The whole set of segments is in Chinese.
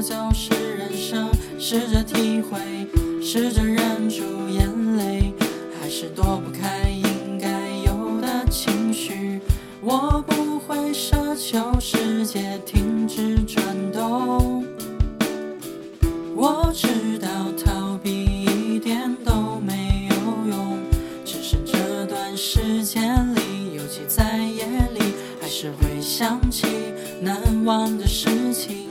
就是人生，试着体会，试着忍住眼泪，还是躲不开应该有的情绪。我不会奢求世界停止转动，我知道逃避一点都没有用，只是这段时间里，尤其在夜里，还是会想起。难忘的事情，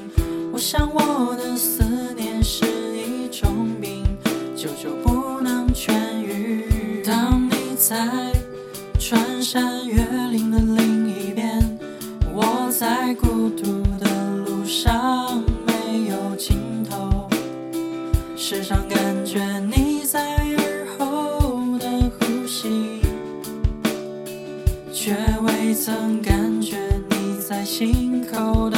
想我的思念是一种病，久久不能痊愈。当你在穿山越岭的另一边，我在孤独的路上没有尽头，时常感觉你在耳后的呼吸，却未曾感觉你。在心口的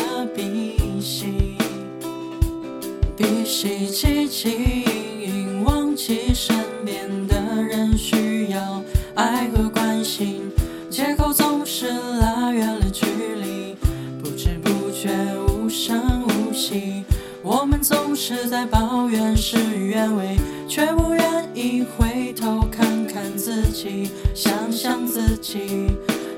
起起隐隐，忘记身边的人需要爱和关心，借口总是拉远了距离，不知不觉无声无息。我们总是在抱怨事与愿违，却不愿意回头看看自己，想想自己。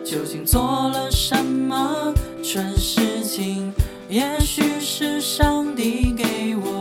究竟做了什么蠢事情？也许是上帝给我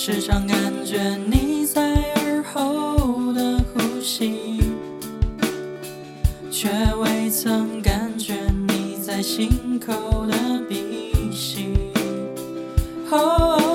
时常感觉你在耳后的呼吸，却未曾感觉你在心口的鼻息。哦，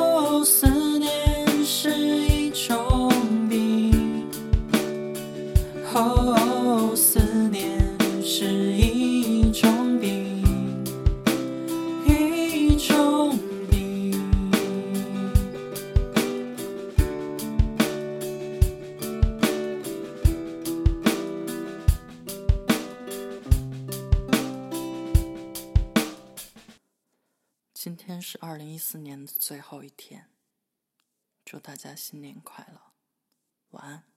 今天是二零一四年的最后一天，祝大家新年快乐，晚安。